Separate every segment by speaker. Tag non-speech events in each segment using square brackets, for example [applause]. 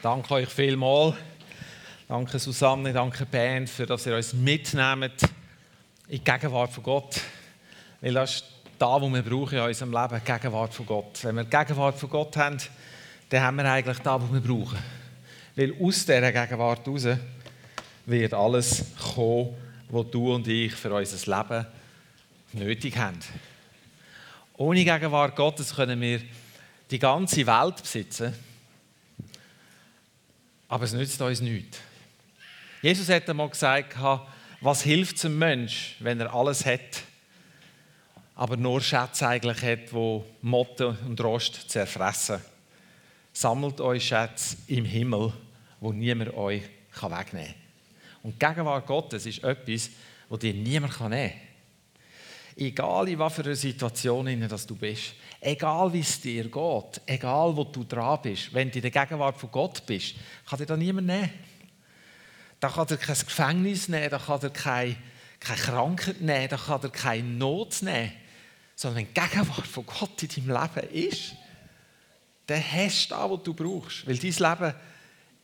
Speaker 1: Danke euch vielmals. Danke Susanne, danke Band, für dass ihr uns mitnehmt in die Gegenwart von Gott. Weil das ist das, was wir brauchen in unserem Leben, die Gegenwart von Gott. Wenn wir die Gegenwart von Gott haben, dann haben wir eigentlich das, was wir brauchen. Weil aus dieser Gegenwart heraus wird alles kommen, was du und ich für unser Leben nötig haben. Ohne Gegenwart Gottes können wir die ganze Welt besitzen, aber es nützt uns nichts. Jesus hat einmal gesagt, was hilft einem Mensch, wenn er alles hat, aber nur Schätze eigentlich hat, wo Motte und Rost zerfressen. Sammelt euch Schätze im Himmel, wo niemand euch wegnehmen kann. Und die Gegenwart Gottes ist etwas, das dir niemand nehmen kann. Egal in was für einer Situation du bist, egal wie es dir geht, egal wo du dran bist, wenn du in der Gegenwart von Gott bist, kann dir da niemand nehmen. Da kann dir kein Gefängnis nehmen, da kann dir keine, keine Krankheit nehmen, da kann dir keine Not nehmen. Sondern wenn die Gegenwart von Gott in deinem Leben ist, dann hast du das, was du brauchst. Weil dein Leben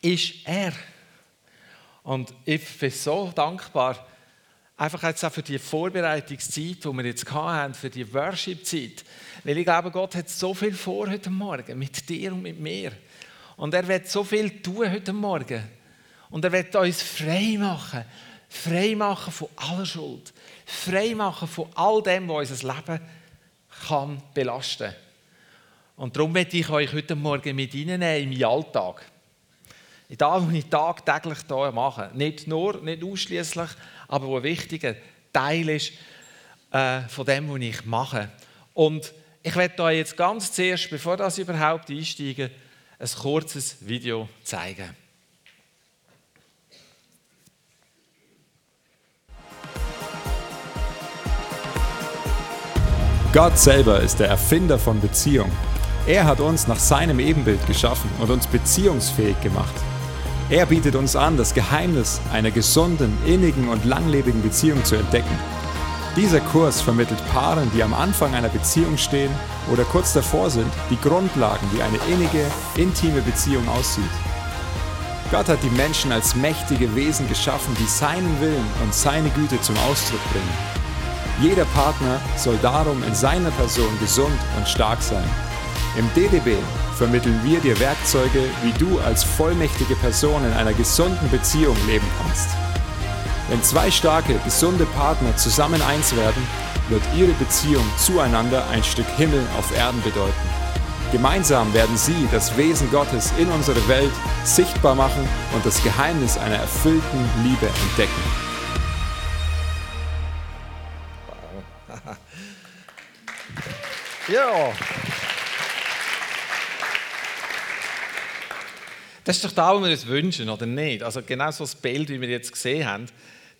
Speaker 1: ist er. Und ich bin so dankbar, einfach jetzt auch für die Vorbereitungszeit, die wir jetzt haben, für die Worship-Zeit. Weil ich glaube, Gott hat so viel vor heute Morgen, mit dir und mit mir. Und er wird so viel tun heute Morgen. Und er wird uns frei machen. Frei machen von aller Schuld. Frei machen von all dem, was unser Leben kann belasten kann. Und darum möchte ich euch heute Morgen mit Ihnen in meinen Alltag. In das, was ich tagtäglich hier mache. Nicht nur, nicht ausschließlich, aber wo ein wichtiger Teil ist äh, von dem, was ich mache. Und ich werde euch jetzt ganz zuerst, bevor das überhaupt einsteige, ein kurzes Video zeigen.
Speaker 2: Gott selber ist der Erfinder von Beziehung. Er hat uns nach seinem Ebenbild geschaffen und uns beziehungsfähig gemacht. Er bietet uns an, das Geheimnis einer gesunden, innigen und langlebigen Beziehung zu entdecken. Dieser Kurs vermittelt Paaren, die am Anfang einer Beziehung stehen oder kurz davor sind, die Grundlagen, wie eine innige, intime Beziehung aussieht. Gott hat die Menschen als mächtige Wesen geschaffen, die seinen Willen und seine Güte zum Ausdruck bringen. Jeder Partner soll darum in seiner Person gesund und stark sein. Im DDB vermitteln wir dir Werkzeuge, wie du als vollmächtige Person in einer gesunden Beziehung leben kannst. Wenn zwei starke, gesunde Partner zusammen eins werden, wird ihre Beziehung zueinander ein Stück Himmel auf Erden bedeuten. Gemeinsam werden sie das Wesen Gottes in unsere Welt sichtbar machen und das Geheimnis einer erfüllten Liebe entdecken.
Speaker 1: ja. Das ist doch das, was wir uns wünschen, oder nicht? Also genau so das Bild, wie wir jetzt gesehen haben,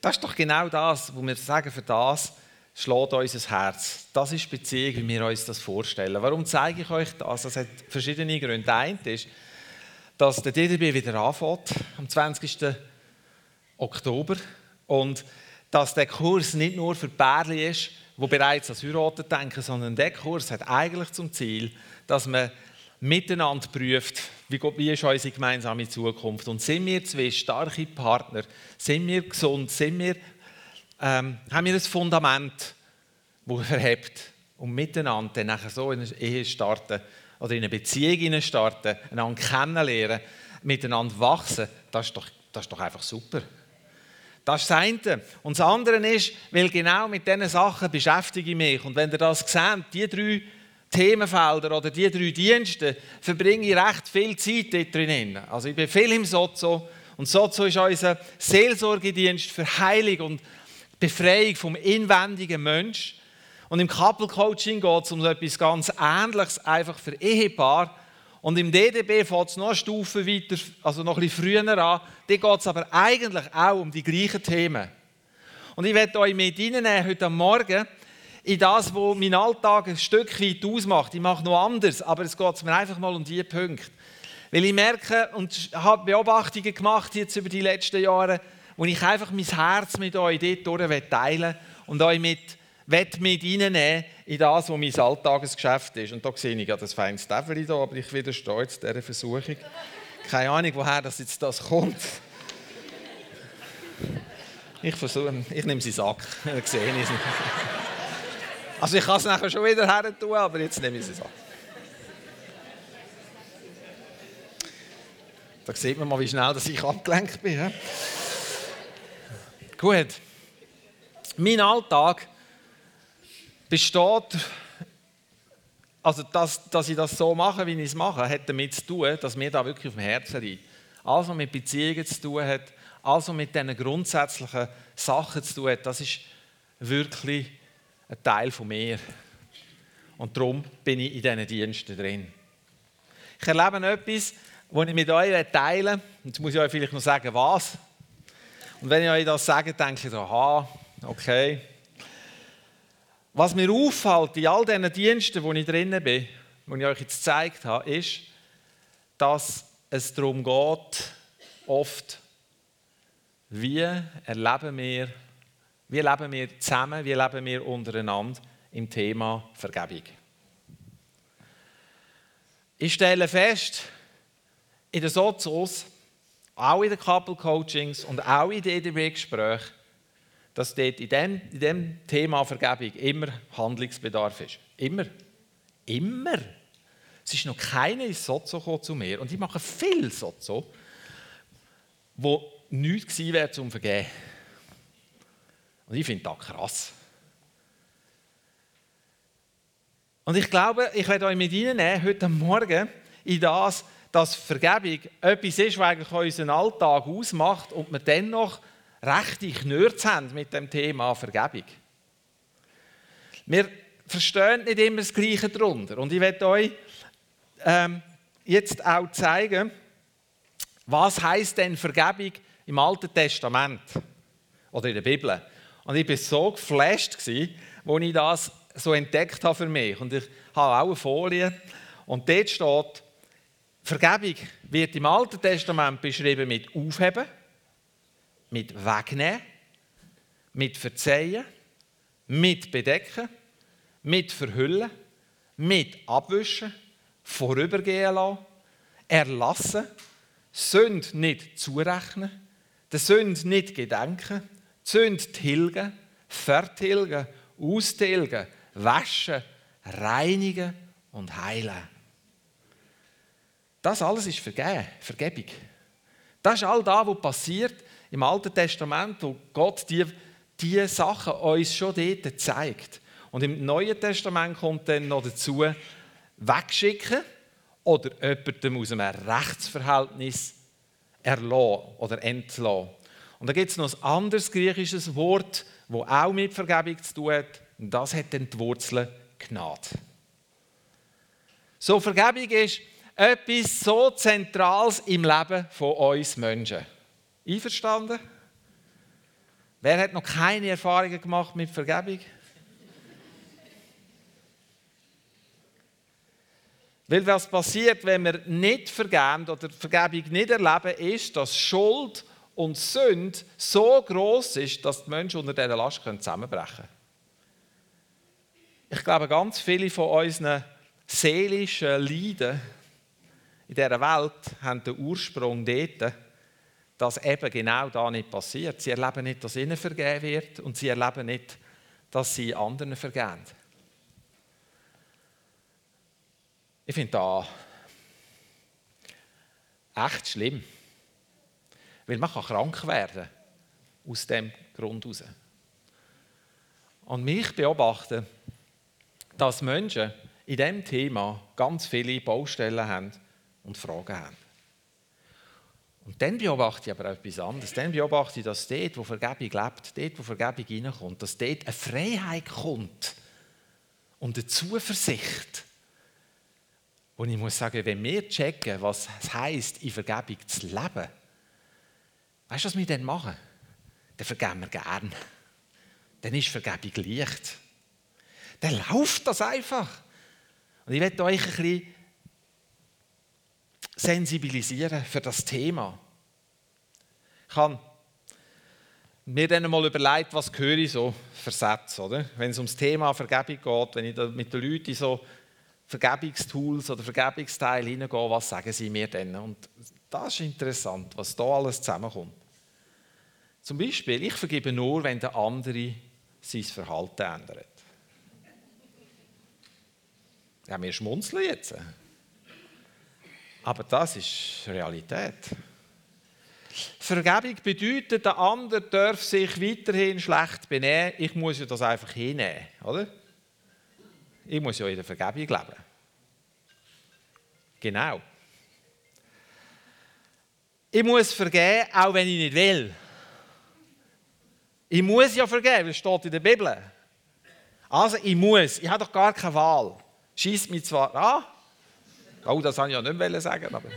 Speaker 1: das ist doch genau das, wo wir sagen, für das schlägt unser Herz. Das ist Beziehung, wie wir uns das vorstellen. Warum zeige ich euch das? Das hat verschiedene Gründe. Eine ist, dass der DDB wieder anfängt, am 20. Oktober. Und dass der Kurs nicht nur für Pärchen ist, die bereits an Heiraten denken, sondern der Kurs hat eigentlich zum Ziel, dass man miteinander prüft, wie, ist unsere gemeinsame Zukunft und sind wir zwei starke Partner, sind wir gesund, sind wir, ähm, haben wir ein Fundament, das verhebt und miteinander dann nachher so in eine Ehe starten oder in eine Beziehung starten, einander kennenlernen, miteinander wachsen, das ist doch, das ist doch einfach super. Das ist das eine. Und das andere ist, weil genau mit diesen Sachen beschäftige ich mich. Und wenn ihr das seht, die drei Themenfelder oder die drei Dienste verbringe ich recht viel Zeit dort drin. Also ich bin viel im Sozo und Sozo ist unser Seelsorgedienst für Heilung und Befreiung vom inwendigen Mensch. Und im Couple Coaching geht es um etwas ganz Ähnliches, einfach für Ehepaar. Und im DDB fängt es noch eine Stufe weiter, also noch ein bisschen früher an. Da geht es aber eigentlich auch um die gleichen Themen. Und ich werde euch mit reinnehmen heute Morgen in das, was mein Alltag ein Stück weit ausmacht. Ich mache noch anders, aber es geht mir einfach mal um diese Punkte. Weil ich merke und habe Beobachtungen gemacht jetzt über die letzten Jahre, wo ich einfach mein Herz mit euch dort teilen und euch mit, mit reinnehmen in das, was mein Alltagesgeschäft ist. Und da sehe ich ja das feine Stäffeli da, aber ich widerstehe jetzt dieser Versuchung. Keine Ahnung, woher das jetzt das kommt. Ich versuche, ich nehme sie Sack, dann [laughs] sehe ich es nicht. Also ich kann es nachher schon wieder her tun, aber jetzt nehme ich sie Sack. Da sieht man mal, wie schnell dass ich abgelenkt bin. He? Gut. Mein Alltag besteht, also dass, dass ich das so mache, wie ich es mache, hat damit zu tun, dass mir da wirklich auf dem Herzen liegt. Alles, was mit Beziehungen zu tun hat, alles, was mit diesen grundsätzlichen Sachen zu tun hat, das ist wirklich ein Teil von mir. Und darum bin ich in diesen Diensten drin. Ich erlebe etwas, das ich mit euch teilen. Jetzt muss ich euch vielleicht noch sagen, was. Und wenn ich euch das sage, denke ich, aha, okay. Was mir auffällt in all diesen Diensten, wo ich drin bin, die ich euch jetzt gezeigt habe, ist, dass es darum geht, oft, wie erleben wir, wie leben wir zusammen, wie leben wir untereinander im Thema Vergebung. Ich stelle fest, in den Sozos, auch in den Couple Coachings und auch in den EDB-Gesprächen, dass dort in dem, in dem Thema Vergebung immer Handlungsbedarf ist. Immer. Immer. Es ist noch keine Sozo zu mir und ich mache viel Sozo, wo nichts gewesen wäre zum Vergeben. Und ich finde das krass. Und ich glaube, ich werde euch mit Ihnen heute Morgen in das, dass Vergebung etwas ist, was eigentlich unseren Alltag ausmacht und wir dennoch rechte Knurz haben mit dem Thema Vergebung. Wir verstehen nicht immer das Gleiche darunter. Und ich werde euch ähm, jetzt auch zeigen, was heißt denn Vergebung im Alten Testament oder in der Bibel. Und ich war so geflasht, als ich das so entdeckt habe für mich. Und ich habe auch eine Folie. Und dort steht, Vergebung wird im Alten Testament beschrieben mit Aufheben, mit Wegnehmen, mit Verzeihen, mit Bedecken, mit Verhüllen, mit Abwischen, vorübergehen lassen, erlassen, Sünd nicht zurechnen, der Sünd nicht gedenken, Sünd tilgen, vertilgen, austilgen, waschen, reinigen und heilen. Das alles ist Vergeben, Vergebung. Das ist all das, was passiert im Alten Testament, wo Gott diese die Sachen uns schon dort zeigt. Und im Neuen Testament kommt dann noch dazu, wegschicken oder jemandem aus einem Rechtsverhältnis erlassen oder entlassen. Und da gibt es noch ein anderes griechisches Wort, das auch mit Vergebung zu tun hat. Und das hat dann die Wurzel Gnade. So, Vergebung ist etwas so Zentrales im Leben von uns Menschen. Einverstanden? Wer hat noch keine Erfahrungen gemacht mit Vergebung? Weil was passiert, wenn wir nicht vergeben oder Vergebung nicht erleben, ist, dass Schuld und Sünde so groß ist, dass die Menschen unter dieser Last zusammenbrechen können. Ich glaube, ganz viele von unseren seelischen Leiden in dieser Welt haben den Ursprung dort, dass eben genau da nicht passiert. Sie erleben nicht, dass ihnen vergeben wird und sie erleben nicht, dass sie anderen vergeben. Ich finde das echt schlimm. Weil man kann krank werden aus dem Grund heraus. Und mich beobachten, dass Menschen in diesem Thema ganz viele Baustellen haben, und Fragen haben. Und dann beobachte ich aber auch etwas anderes. Dann beobachte ich, dass dort, wo Vergebung lebt, dort, wo Vergebung reinkommt, dass dort eine Freiheit kommt und eine Zuversicht. Und ich muss sagen, wenn wir checken, was es heisst, in Vergebung zu leben, weißt du, was wir dann machen? Dann vergeben wir gern. Dann ist Vergebung leicht. Dann läuft das einfach. Und ich werde euch ein bisschen sensibilisieren für das Thema. Ich habe mir dann mal überlegt, was höre ich so für Sätze, oder? Wenn es ums Thema Vergebung geht, wenn ich mit den Leuten so Vergebungstools oder Vergebungsteile hineingehe, was sagen sie mir denn? Und das ist interessant, was da alles zusammenkommt. Zum Beispiel, ich vergebe nur, wenn der andere sein Verhalten ändert. Ja, wir schmunzeln jetzt. Aber das ist Realität. Vergebung bedeutet, der andere darf sich weiterhin schlecht benehmen. Ich muss ja das einfach hinnehmen, oder? Ich muss ja in der Vergebung leben. Genau. Ich muss vergeben, auch wenn ich nicht will. Ich muss ja vergeben, das steht in der Bibel. Also, ich muss. Ich habe doch gar keine Wahl. Schießt mich zwar an. Oh, das wollte ich ja nicht sagen, aber.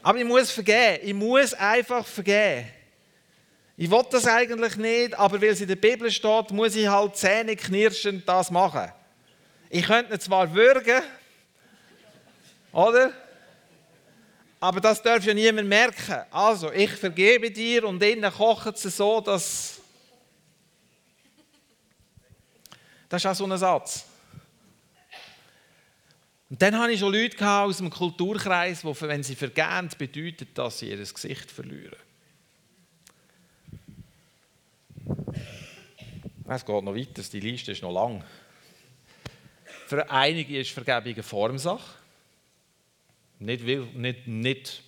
Speaker 1: Aber ich muss vergeben. Ich muss einfach vergeben. Ich will das eigentlich nicht, aber weil es in der Bibel steht, muss ich halt zähneknirschend das machen. Ich könnte zwar würgen, oder? Aber das darf ja niemand merken. Also, ich vergebe dir und innen kochen sie so, dass. Das ist auch so ein Satz. Und dann hatte ich schon Leute aus dem Kulturkreis, die, wenn sie vergehen, bedeutet, dass sie ihr Gesicht verlieren. Es geht noch weiter, die Liste ist noch lang. Für einige ist Vergebung eine Formsache. Nicht, nicht, nicht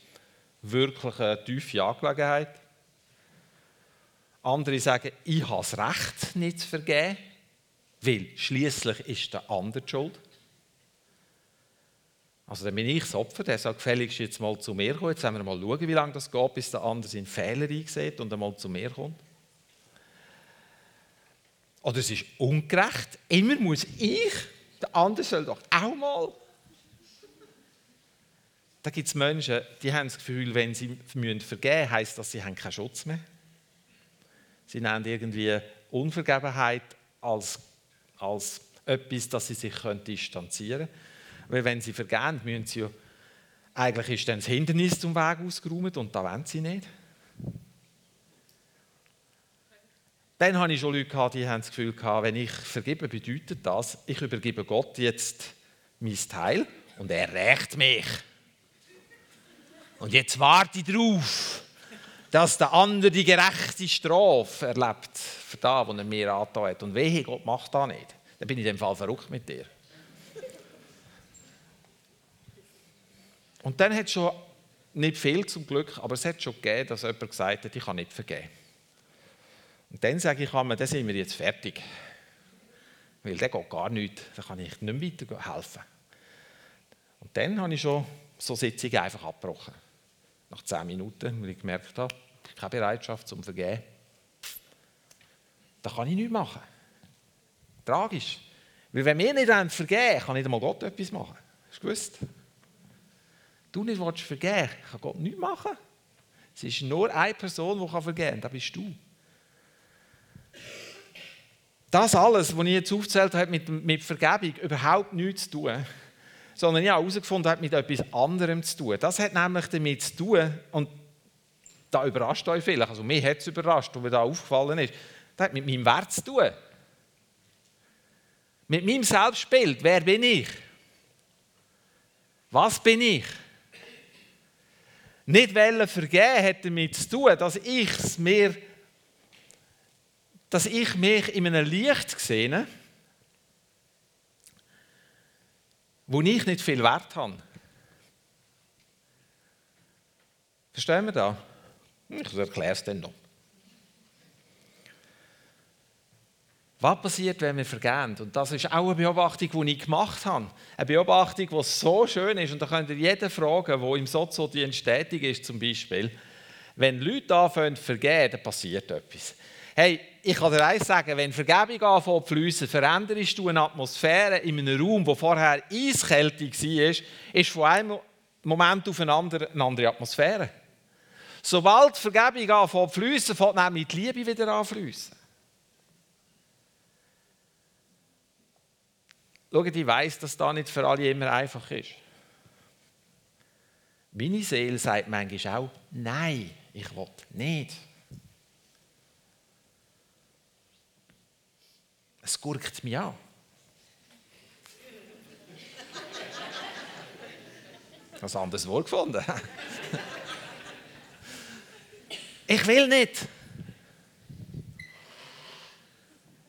Speaker 1: wirklich eine tiefe Angelegenheit. Andere sagen, ich habe das Recht, nicht zu vergeben, weil schließlich ist der andere schuld. Also dann bin ich das Opfer, der sagt, gefälligst jetzt mal zu mir kommen. Jetzt werden wir mal schauen, wie lange das geht, bis der andere seinen Fehler einsieht und einmal zu mir kommt. Oder es ist ungerecht. Immer muss ich, der andere soll doch auch mal. Da gibt es Menschen, die haben das Gefühl, wenn sie vergeben müssen, heisst das, sie haben keinen Schutz mehr. Sie nennen irgendwie Unvergebenheit als, als etwas, das sie sich distanzieren können. Weil wenn sie vergehen, müssen sie ja, eigentlich ist dann das Hindernis zum Weg ausgeräumt und da wollen sie nicht. Dann hatte ich schon Leute, gehabt, die haben das Gefühl, gehabt, wenn ich vergebe, bedeutet das, ich übergebe Gott jetzt mein Teil und er rächt mich. Und jetzt warte ich darauf, dass der andere die gerechte Strafe erlebt für das, was er mir angetan hat. Und wehe, Gott macht das nicht. Dann bin ich in dem Fall verrückt mit dir. Und dann hat es schon nicht viel zum Glück, aber es hat schon gegeben, dass jemand gesagt hat, ich kann nicht vergeben. Und dann sage ich mir, dann sind wir jetzt fertig. Weil der geht gar nicht, da kann ich nicht mehr weiterhelfen. Und dann habe ich schon so Sitzungen einfach abgebrochen. Nach zehn Minuten, weil ich gemerkt habe, keine Bereitschaft zum Vergeben. Da kann ich nichts machen. Tragisch. Weil wenn wir nicht vergeben kann nicht einmal Gott etwas machen. Hast du gewusst? du nicht willst vergeben kann Gott nichts machen. Es ist nur eine Person, die vergeben kann, das bist du. Das alles, was ich jetzt aufgezählt habe, mit, mit Vergebung überhaupt nichts zu tun, sondern ich habe herausgefunden, hat mit etwas anderem zu tun. Das hat nämlich damit zu tun, und da überrascht euch vielleicht, also mich hat es überrascht, was mir da aufgefallen ist, das hat mit meinem Wert zu tun. Mit meinem Selbstbild, wer bin ich? Was bin ich? Nicht wollen vergeben hat damit zu tun, dass ich mir, dass ich mich in einem Licht sehe, wo ich nicht viel Wert habe. Verstehen wir das? Ich erkläre es dann noch. Was passiert, wenn wir vergehen? Und das ist auch eine Beobachtung, die ich gemacht habe. Eine Beobachtung, die so schön ist. Und da könnt ihr jeden fragen, der im Sozodienst tätig ist, zum Beispiel. Wenn Leute anfangen zu vergeben, dann passiert etwas. Hey, ich kann dir eines sagen, wenn Vergebung anfängt zu fließen, veränderst du eine Atmosphäre in einem Raum, wo vorher Eiskälte war, ist von einem Moment auf einen anderen eine andere Atmosphäre. Sobald Vergebung anfängt zu fließen, fängt nämlich die Liebe wieder an zu. Schaut, ich weiss, dass das nicht für alle immer einfach ist. Meine Seele sagt manchmal auch, nein, ich will nicht. Es gurkt mich an. [laughs] Das anderes Wort gefunden. [laughs] ich will nicht.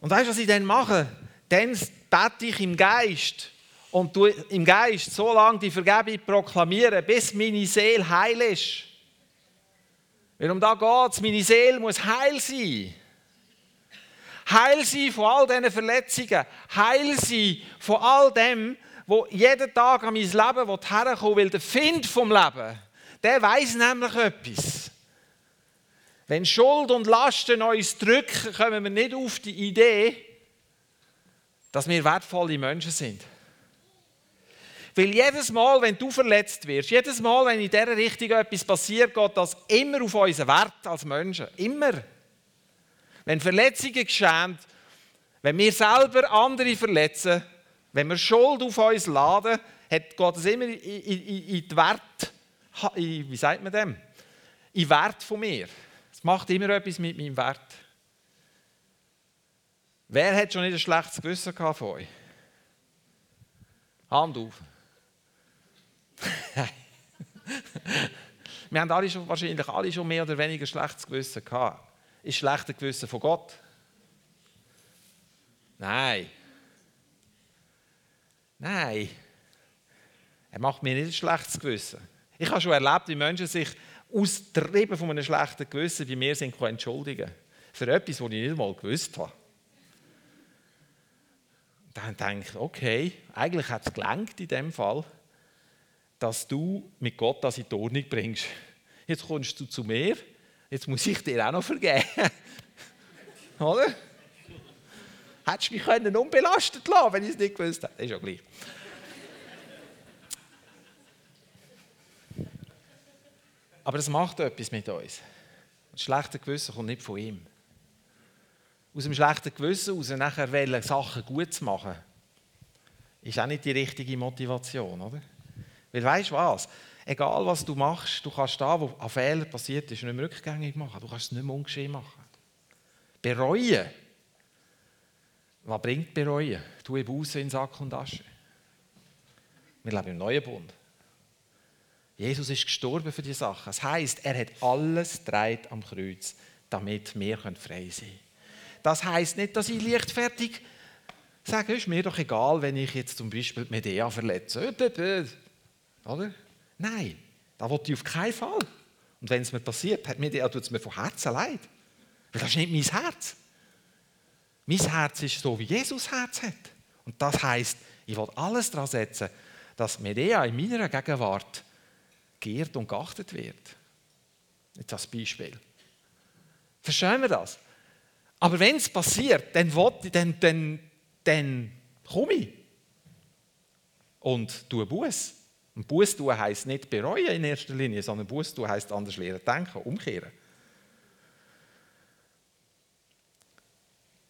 Speaker 1: Und weißt du, was ich dann mache? Dann bete ich im Geist und du im Geist so lange die Vergebung proklamieren, bis meine Seele heil ist. Weil um da geht es, meine Seele muss heil sein. Heil sein von all diesen Verletzungen. Heil sein von all dem, wo jeden Tag an mein Leben herkommen will. Der Find vom Leben, der weiß nämlich etwas. Wenn Schuld und Lasten uns drücken, kommen wir nicht auf die Idee, dass wir wertvolle Menschen sind. Weil jedes Mal, wenn du verletzt wirst, jedes Mal, wenn in dieser Richtung etwas passiert, geht das immer auf unseren Wert als Menschen. Immer. Wenn Verletzungen geschehen, wenn wir selber andere verletzen, wenn wir Schuld auf uns laden, geht das immer in, in, in die Wert, in, wie sagt man dem? In Wert von mir. Es macht immer etwas mit meinem Wert. Wer hat schon nicht ein schlechtes Gewissen gehabt von euch? Hand auf. [laughs] Wir haben alle schon, wahrscheinlich alle schon mehr oder weniger schlechtes Gewissen gehabt. Ist schlechter Gewissen von Gott? Nein. Nein. Er macht mir nicht ein schlechtes Gewissen. Ich habe schon erlebt, wie Menschen sich aus der Riebe von einem schlechten Gewissen bei mir sind entschuldigen Für etwas, was ich nicht mal gewusst habe. Dann denke ich, okay, eigentlich hat es gelangt in dem Fall dass du mit Gott das in die Ordnung bringst. Jetzt kommst du zu mir, jetzt muss ich dir auch noch vergeben. [laughs] Oder? Hättest du mich können unbelastet lassen wenn ich es nicht gewusst hätte. Ist ja gleich. Aber das macht etwas mit uns. Das schlechte Gewissen kommt nicht von ihm. Aus dem schlechten Gewissen heraus nachher Sachen gut zu machen, ist auch nicht die richtige Motivation, oder? Weil weißt du was? Egal was du machst, du kannst da, wo ein Fehler passiert ist, nicht mehr rückgängig machen. Du kannst es nicht mehr ungeschehen machen. Bereuen. Was bringt Bereuen? Tu eben aus in Sack und Asche. Wir leben im neuen Bund. Jesus ist gestorben für die Sachen. Das heißt, er hat alles dreit am Kreuz, damit wir frei sein können. Das heißt nicht, dass ich leichtfertig sage, ist mir doch egal, wenn ich jetzt zum Beispiel die Medea verletze. Oder? Nein, das wollte ich auf keinen Fall. Und wenn es mir passiert, hat mir, tut es mir von Herzen leid. Weil das ist nicht mein Herz. Mein Herz ist so, wie Jesus Herz hat. Und das heißt, ich will alles daran setzen, dass Medea in meiner Gegenwart geehrt und geachtet wird. Jetzt als Beispiel. Verstehen wir das? Aber wenn es passiert, dann, dann, dann, dann komme ich und tue Buß. Und Buß tun heisst nicht bereuen in erster Linie, sondern Buß tun heisst anders lernen denken, umkehren.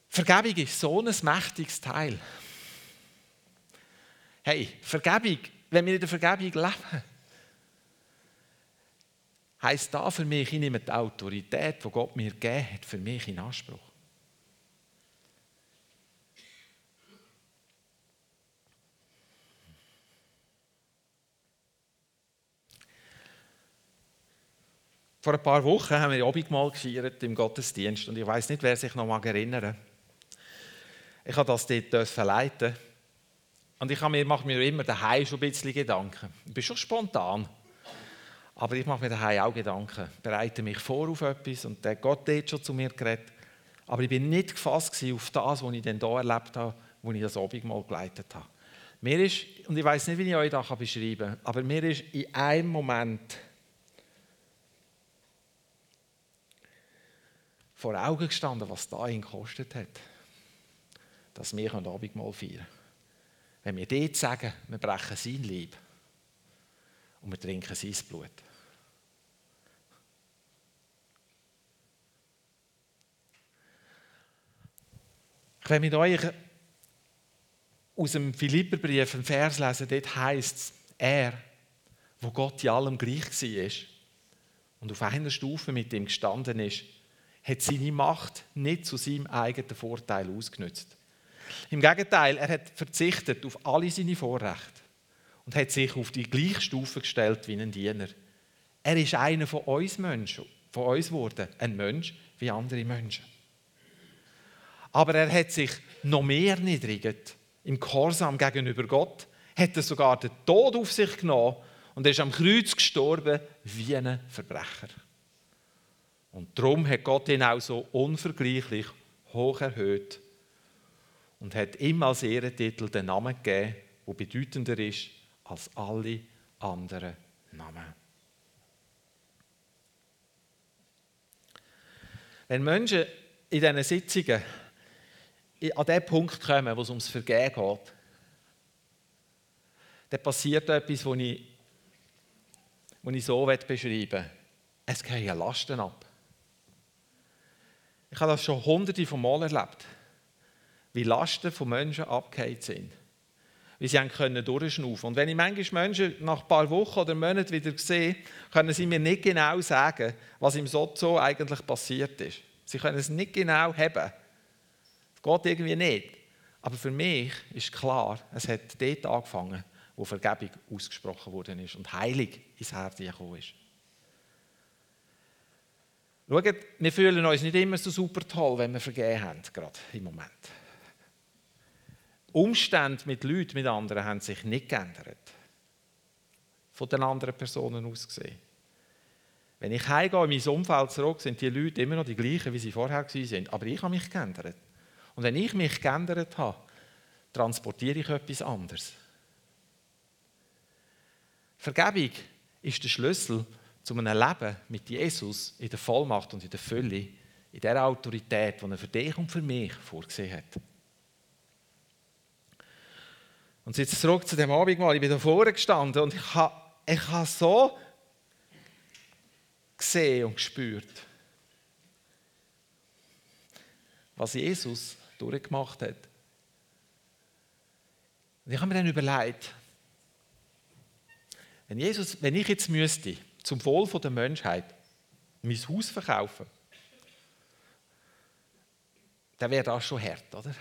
Speaker 1: Vergebung ist so ein mächtiges Teil. Hey, Vergebung, wenn wir in der Vergebung leben, heisst da für mich, ich nehme die Autorität, die Gott mir gegeben hat, für mich in Anspruch. Vor ein paar Wochen haben wir Abendmahl gefeiert im Gottesdienst und ich weiß nicht, wer sich noch mal erinnern Ich habe das dort leiten und ich mache mir immer daheim schon ein bisschen Gedanken. Ich bin schon spontan, aber ich mache mir daheim auch Gedanken, bereite mich vor auf etwas und der Gott hat schon zu mir geredet. Aber ich bin nicht gefasst auf das, was ich dann hier erlebt habe, wo ich das Abendmahl geleitet habe. Mir ist, und ich weiß nicht, wie ich euch das beschreiben kann, aber mir ist in einem Moment vor Augen gestanden, was da ihn gekostet hat, dass wir Abendmahl feiern können. Wenn wir dort sagen, wir brechen sein Leib und wir trinken sein Blut. Ich will mit euch aus dem Philipperbrief einen Vers lesen, dort heißt es, er, wo Gott in allem gleich war und auf einer Stufe mit ihm gestanden ist, hat seine Macht nicht zu seinem eigenen Vorteil ausgenutzt. Im Gegenteil, er hat verzichtet auf alle seine Vorrechte und hat sich auf die gleiche Stufe gestellt wie ein Diener. Er ist einer von uns Menschen, von uns geworden, ein Mensch wie andere Menschen. Aber er hat sich noch mehr erniedrigt im Gehorsam gegenüber Gott, hat sogar den Tod auf sich genommen und ist am Kreuz gestorben wie ein Verbrecher. Und darum hat Gott ihn auch so unvergleichlich hoch erhöht und hat ihm als Ehrentitel den Namen gegeben, der bedeutender ist als alle anderen Namen. Wenn Menschen in diesen Sitzungen an den Punkt kommen, wo es ums Vergehen geht, dann passiert etwas, das ich, ich so beschreiben will. Es gehen Lasten ab. Ich habe das schon hunderte von Mal erlebt, wie Lasten von Menschen abgehängt sind. Wie sie können durchschnaufen Und wenn ich manchmal Menschen nach ein paar Wochen oder Monaten wieder sehe, können sie mir nicht genau sagen, was im Sozo eigentlich passiert ist. Sie können es nicht genau haben. Es geht irgendwie nicht. Aber für mich ist klar, es hat dort angefangen, wo Vergebung ausgesprochen worden ist und Heilig ins Herz gekommen ist. Schaut, wir fühlen uns nicht immer so super toll, wenn wir vergeben haben, gerade im Moment. Umstände mit Leuten, mit anderen, haben sich nicht geändert. Von den anderen Personen aus gesehen. Wenn ich heimgehe in mein Umfeld zurück, sind die Leute immer noch die gleichen, wie sie vorher waren. Aber ich habe mich geändert. Und wenn ich mich geändert habe, transportiere ich etwas anderes. Vergebung ist der Schlüssel zu einem Leben mit Jesus in der Vollmacht und in der Fülle, in der Autorität, die er für dich und für mich vorgesehen hat. Und jetzt zurück zu dem Abendmahl. Ich bin da vorne gestanden und ich habe, ich habe so gesehen und gespürt, was Jesus durchgemacht hat. Und ich habe mir dann überlegt, wenn, Jesus, wenn ich jetzt müsste zum Wohl der Menschheit mein Haus verkaufen, dann wäre das schon hart, oder?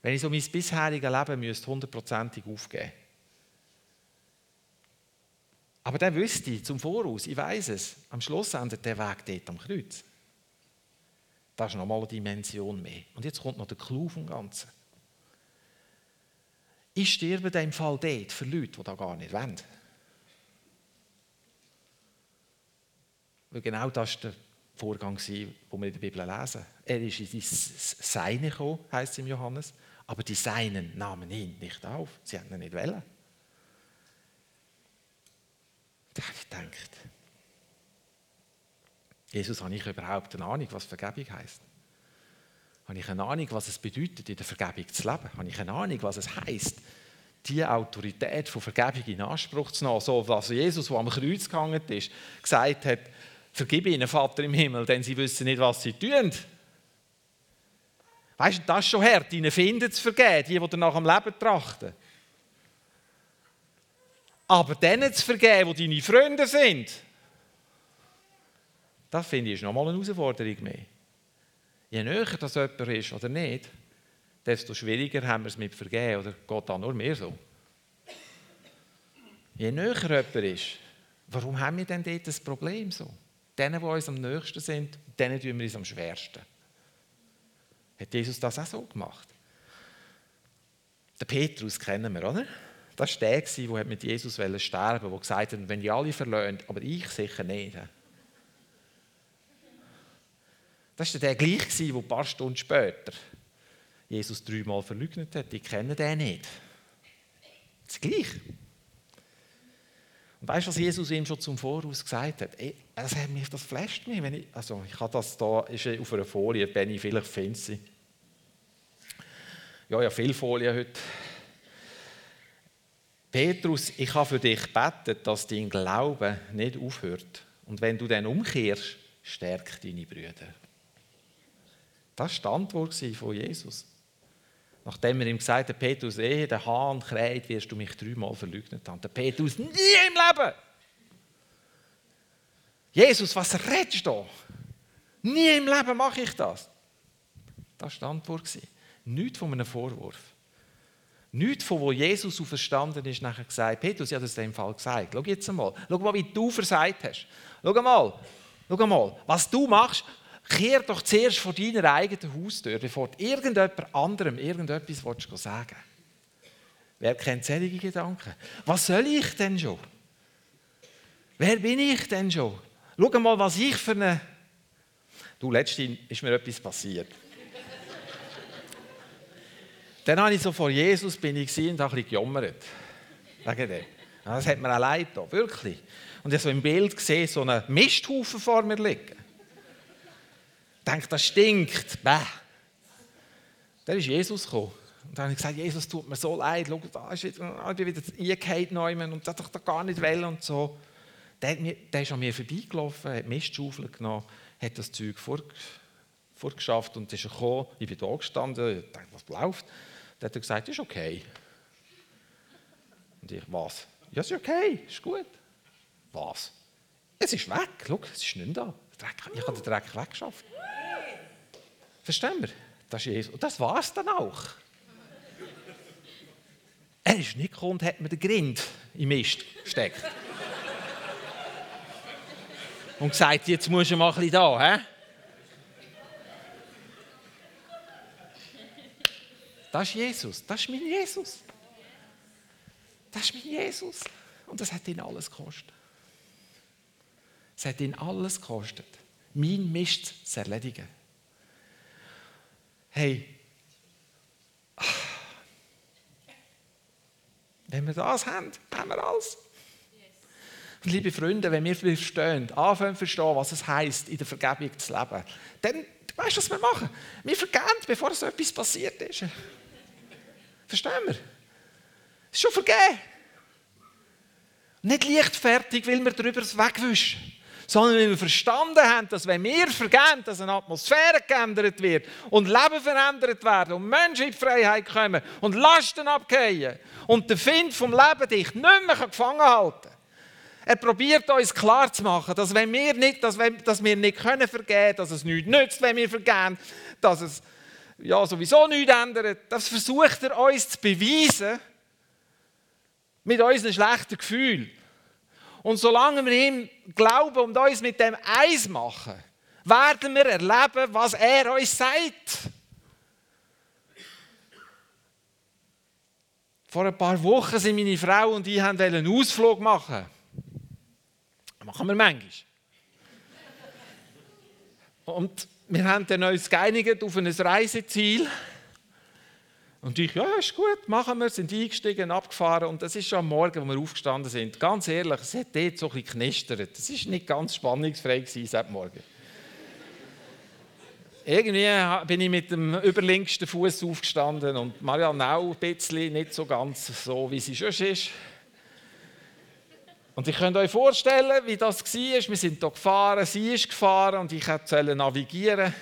Speaker 1: Wenn ich so mein bisheriges Leben müsste hundertprozentig aufgeben Aber dann wüsste ich zum Voraus, ich weiß es, am Schluss endet der Weg dort am Kreuz. Das ist nochmal eine Dimension mehr. Und jetzt kommt noch der Clou vom Ganzen. Ich sterbe in dem Fall dort für Leute, die das gar nicht wollen. Weil genau das war der Vorgang, den wir in der Bibel lesen. Er ist in Seine gekommen, heißt es im Johannes, aber die Seinen nahmen ihn nicht auf. Sie haben ihn nicht wollen. Da habe ich gedacht, Jesus, habe ich überhaupt eine Ahnung, was Vergebung heißt? Habe ich eine Ahnung, was es bedeutet, in der Vergebung zu leben? Habe ich eine Ahnung, was es heißt, die Autorität von Vergebung in Anspruch zu nehmen? So, was Jesus, der am Kreuz gehangen ist, gesagt hat, Vergib ihnen, Vater im Himmel, denn sie wissen nicht, was sie tun. Weißt du, das ist schon hart, ihnen finden zu vergeben, die, die nach dem Leben trachten. Aber denen zu vergeben, die deine Freunde sind, das finde ich ist nochmal eine Herausforderung mehr. Je näher das jemand ist oder nicht, desto schwieriger haben wir es mit Vergehen. Oder geht da nur mehr so? Je näher jemand ist, warum haben wir denn dort das Problem so? Denen, die uns am nächsten sind, denen tun wir uns am schwersten. Hat Jesus das auch so gemacht? Den Petrus kennen wir, oder? Das war der, der mit Jesus sterben wollte, der gesagt hat, wenn die alle verlöhnt, aber ich sicher nicht. Das war der gleich, der ein paar Stunden später Jesus dreimal verleugnet hat. Die kennen den nicht. Das Gleiche. Und weißt du, was Jesus ihm schon zum Voraus gesagt hat? Ey, das, hat mich, das flasht mich. Wenn ich, also ich habe das da, ist auf einer Folie, Benny, vielleicht findest sie. Ja, ja, viel Folie heute. Petrus, ich habe für dich beten, dass dein Glaube nicht aufhört. Und wenn du dann umkehrst, stärk deine Brüder. Das war die Antwort von Jesus. Nachdem er ihm gesagt hat, Petrus, ehe der Hahn kräht, wirst du mich dreimal verleugnet haben. Der Petrus, nie im Leben! Jesus, was redest du? Nie im Leben mache ich das. Das war die Antwort. Nichts von einem Vorwurf. Nichts von wo Jesus auferstanden ist, nachher gesagt, Petrus, ich habe das in dem Fall gesagt. Schau jetzt einmal, schau mal, wie du versagt hast. Schau mal, schau mal, was du machst, kehr doch zuerst vor deiner eigenen Haustür, bevor du irgendjemand anderem irgendetwas willst sagen Wer kennt solche Gedanken? Was soll ich denn schon? Wer bin ich denn schon? Schau mal, was ich für eine... Du, letztens ist mir etwas passiert. Dann habe ich so vor Jesus bin ich und habe ein bisschen gejammert. Wegen dem. Das hat mir auch leid wirklich. Und ich habe so im Bild gesehen, so einen Misthaufen vor mir liegen. Ich denke, das stinkt. Bäh. Dann ist Jesus gekommen. Und dann habe ich gesagt, Jesus, tut mir so leid. Schau, da ist wieder, ich bin wieder eingehauen und das doch da gar nicht wollen und so. Der, mir, der ist an mir vorbeigelaufen, hat Mistschaufel genommen, hat das Zeug vor, vorgeschafft und ist gekommen. Ich bin da gestanden, ich dachte, was läuft? Dann hat er gesagt, ist okay. Und ich, was? Ja, ist okay, ist gut. Was? Es ist weg, schau, es ist nicht da. Ich habe den Dreck weggeschafft. Verstehen wir? Das ist Jesus. Und das war es dann auch. Er ist nicht gekommen und hat mir den Grind im Mist gesteckt und gesagt, jetzt musst du mal ein bisschen da. He? Das ist Jesus, das ist mein Jesus. Das ist mein Jesus. Und das hat ihn alles gekostet. Es hat ihn alles gekostet, mein Mist zu erledigen. Hey, wenn wir das haben, haben wir alles. Und liebe Freunde, wenn wir verstehen, anfangen zu verstehen, was es heisst, in der Vergebung zu leben, dann weißt du, was wir machen? Wir vergeben, bevor so etwas passiert ist. Verstehen wir? Es ist schon vergeben. Nicht leichtfertig, weil wir darüber wegwischen. Sondern weil wir verstanden haben, dass wenn wir vergeben, dass eine Atmosphäre geändert wird und Leben verändert werden und Menschen in die Freiheit kommen und Lasten abgehen und der Find vom Leben dich nicht mehr gefangen halten kann. Er probiert uns klarzumachen, dass, wenn wir nicht, dass, wir, dass wir nicht können vergeben dass es nichts nützt, wenn wir vergeben, dass es ja, sowieso nichts ändert. Das versucht er uns zu beweisen mit unseren schlechten Gefühlen. Und solange wir ihm glauben und uns mit dem eins machen, werden wir erleben, was er uns sagt. Vor ein paar Wochen sind meine Frau und ich einen Ausflug machen machen wir manchmal. Und wir haben dann uns geeinigt auf ein Reiseziel. Und ich, ja, ist gut, machen wir, sind eingestiegen, abgefahren. Und das ist schon am Morgen, wo wir aufgestanden sind. Ganz ehrlich, es hat dort so ein bisschen knistert. Es war nicht ganz spannungsfrei seit Morgen. Irgendwie bin ich mit dem überlinksten Fuß aufgestanden und Marianne auch ein bisschen, nicht so ganz so, wie sie schon ist. Und ihr könnt euch vorstellen, wie das war. Wir sind hier gefahren, sie ist gefahren und ich sollte navigieren.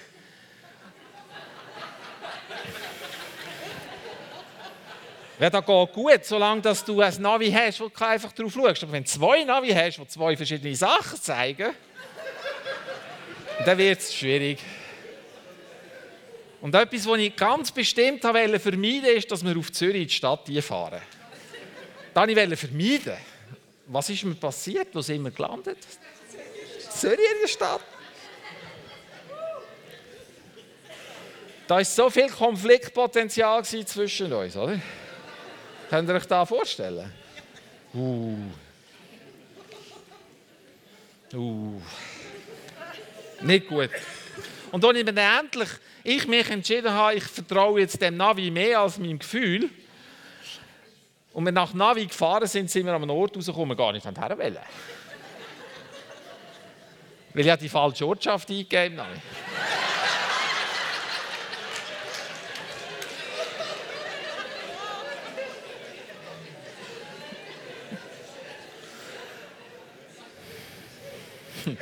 Speaker 1: Ja, das geht gut, solange dass du ein Navi hast, wo du einfach drauf schaust. Aber wenn du zwei Navi hast, die zwei verschiedene Sachen zeigen, dann wird es schwierig. Und etwas, was ich ganz bestimmt wollte vermeiden, ist, dass wir auf Zürich in die Stadt fahren. Das wollte ich vermeiden. Was ist mir passiert? Wo sind wir gelandet? Zürich in der Stadt. Da war so viel Konfliktpotenzial zwischen uns, oder? Könnt ihr euch das vorstellen? Uh. Uh. Nicht gut. Und als ich dann endlich ich mich entschieden habe, ich vertraue jetzt dem Navi mehr als meinem Gefühl, und wir nach Navi gefahren sind, sind wir an einem Ort rausgekommen, gar nicht her wollen. Weil ich die falsche Ortschaft eingegeben habe. [laughs]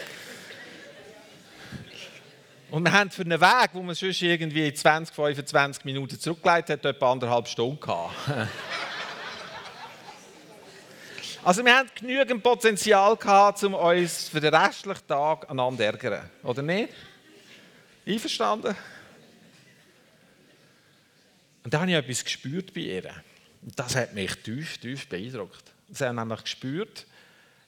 Speaker 1: Und wir haben für einen Weg, wo man sonst irgendwie 20, 25 Minuten zurückgeleitet hat, etwa anderthalb Stunden gehabt. [laughs] Also wir haben genügend Potenzial gehabt, um uns für den restlichen Tag aneinander ärgern. Oder nicht? Einverstanden? Und dann habe ich etwas gespürt bei ihr. Das hat mich tief, tief beeindruckt. Sie haben nämlich gespürt,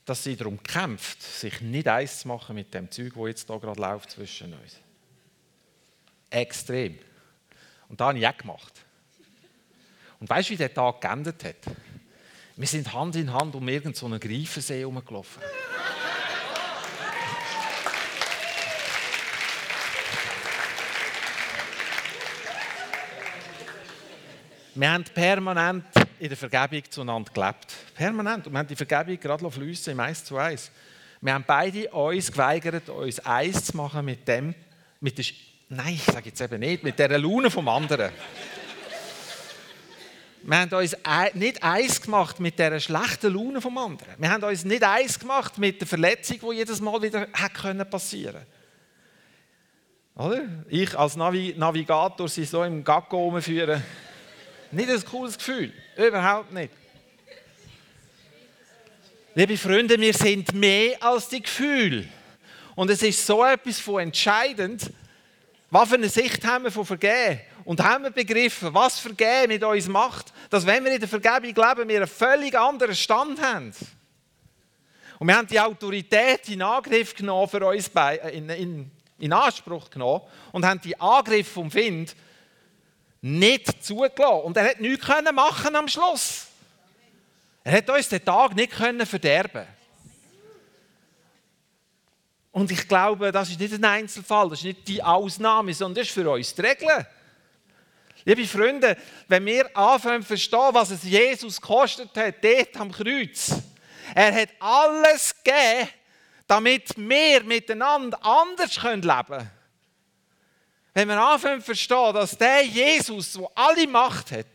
Speaker 1: dass sie darum kämpft, sich nicht eins zu machen mit dem Zeug, das jetzt hier gerade läuft zwischen uns. Extrem. Und da habe ich auch gemacht. Und weißt du, wie der Tag geendet hat? Wir sind Hand in Hand um irgendeinen Greifensee herumgelaufen. Wir haben permanent in der Vergebung zueinander gelebt. Permanent. Und wir haben die Vergebung gerade fließen im Eis zu Eis. Wir haben beide uns geweigert, uns eins zu machen mit dem, mit der, nein, ich sage jetzt eben nicht, mit der Laune vom anderen. Wir haben uns nicht eins gemacht mit der schlechten Laune vom anderen. Wir haben uns nicht eins gemacht mit der Verletzung, die jedes Mal wieder passieren konnte. Ich als Navigator sie so im Gacko rumführen. Nicht ein cooles Gefühl. Überhaupt nicht. Liebe Freunde, wir sind mehr als die Gefühle. Und es ist so etwas von entscheidend, was für eine Sicht haben wir von Vergehen. Und haben wir begriffen, was Vergehen mit uns macht, dass wenn wir in der Vergebung leben, wir einen völlig anderen Stand haben. Und wir haben die Autorität in Angriff genommen für uns, in, in, in Anspruch genommen und haben die Angriff vom Find nicht zugelassen. Und er hat nichts machen am Schluss. Er hat uns den Tag nicht verderben Und ich glaube, das ist nicht ein Einzelfall, das ist nicht die Ausnahme, sondern das ist für uns die Regel. Liebe Freunde, wenn wir anfangen zu verstehen, was es Jesus gekostet hat, dort am Kreuz, er hat alles gegeben, damit wir miteinander anders leben können wenn wir anfangen zu verstehen, dass der Jesus, der alle Macht hat,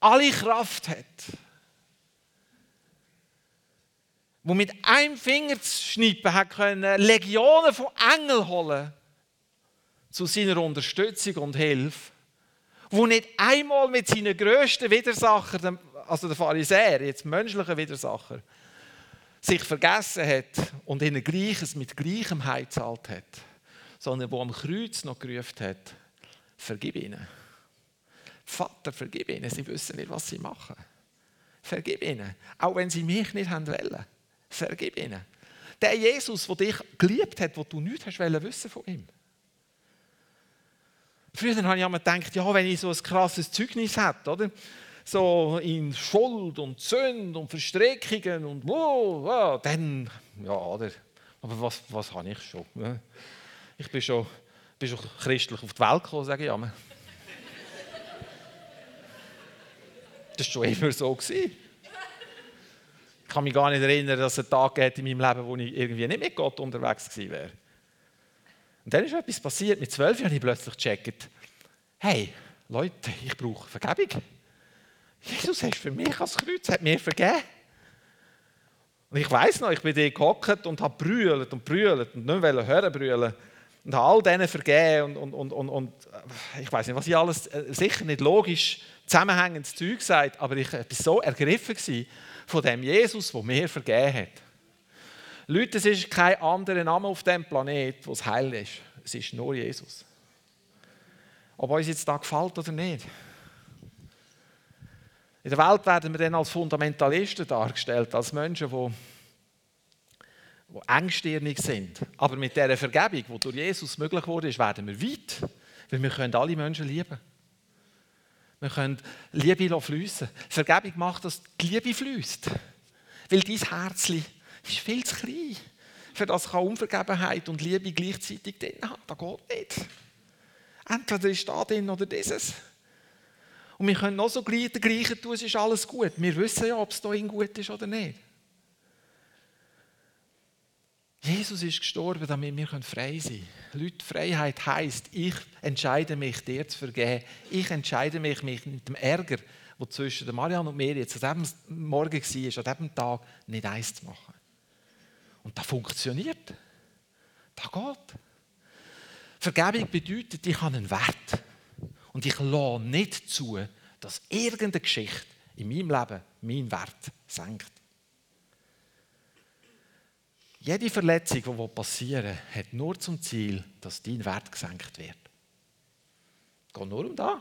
Speaker 1: alle Kraft hat, wo mit einem Finger zu schnippen hat können, Legionen von Engeln holen zu seiner Unterstützung und Hilfe, wo nicht einmal mit seinen grössten Widersacher, also der Pharisäer, jetzt menschlichen Widersacher, sich vergessen hat und ihnen Gleiches mit Gleichem Heil zahlt hat sondern wo am Kreuz noch gerufen hat, vergib ihnen. Vater, vergib ihnen, sie wissen nicht, was sie machen. Vergib ihnen, auch wenn sie mich nicht haben wollen. Vergib ihnen. Der Jesus, der dich geliebt hat, wo du nichts hast wissen von ihm. Früher habe ich immer gedacht, ja, wenn ich so ein krasses Zeugnis hätte, oder? so in Schuld und Sünde und Verstrickungen und wow, wow, dann, ja, oder? Aber was, was habe ich schon? Ich bin schon, bin schon christlich auf die Welt gekommen, sage ich einmal. Das war schon immer so. Gewesen. Ich kann mich gar nicht erinnern, dass es einen Tag in meinem Leben, wo ich irgendwie nicht mit Gott unterwegs gewesen wäre. Und dann ist etwas passiert. Mit zwölf habe ich plötzlich gecheckt, hey, Leute, ich brauche Vergebung. Jesus hast für mich als Kreuz, hat mir vergeben. Und ich weiß noch, ich bin da gehockt und habe brüllt und brüllt und nicht hören brüllen und habe all denen vergeben und, und, und, und, äh, ich weiß nicht, was ich alles, äh, sicher nicht logisch zusammenhängendes Zeug sagt, aber ich war so ergriffen von dem Jesus, der mir vergeben hat. Leute, es ist kein anderer Name auf dem Planet, es heil ist. Es ist nur Jesus. Ob uns jetzt da gefällt oder nicht. In der Welt werden wir dann als Fundamentalisten dargestellt, als Menschen, die die engstirnig sind. Aber mit dieser Vergebung, die durch Jesus möglich wurde, werden wir weit. Weil wir können alle Menschen lieben. Wir können Liebe fließen. Vergebung macht, dass die Liebe fließt. Weil dein Herz ist viel zu klein. Für das kann Unvergebenheit und Liebe gleichzeitig drin haben. Das geht nicht. Entweder ist da drin oder dieses. Und wir können noch so gleich den gleichen tun, es ist alles gut. Wir wissen ja, ob es da gut ist oder nicht. Jesus ist gestorben, damit wir frei sein können. Leute, Freiheit heisst, ich entscheide mich, dir zu vergeben. Ich entscheide mich, mich mit dem Ärger, der zwischen Marianne und mir jetzt an diesem Morgen war, an diesem Tag, nicht eins zu machen. Und das funktioniert. Das geht. Vergebung bedeutet, ich habe einen Wert. Und ich lasse nicht zu, dass irgendeine Geschichte in meinem Leben meinen Wert senkt. Jede Verletzung, die passieren will, hat nur zum Ziel, dass dein Wert gesenkt wird. Es geht nur um das.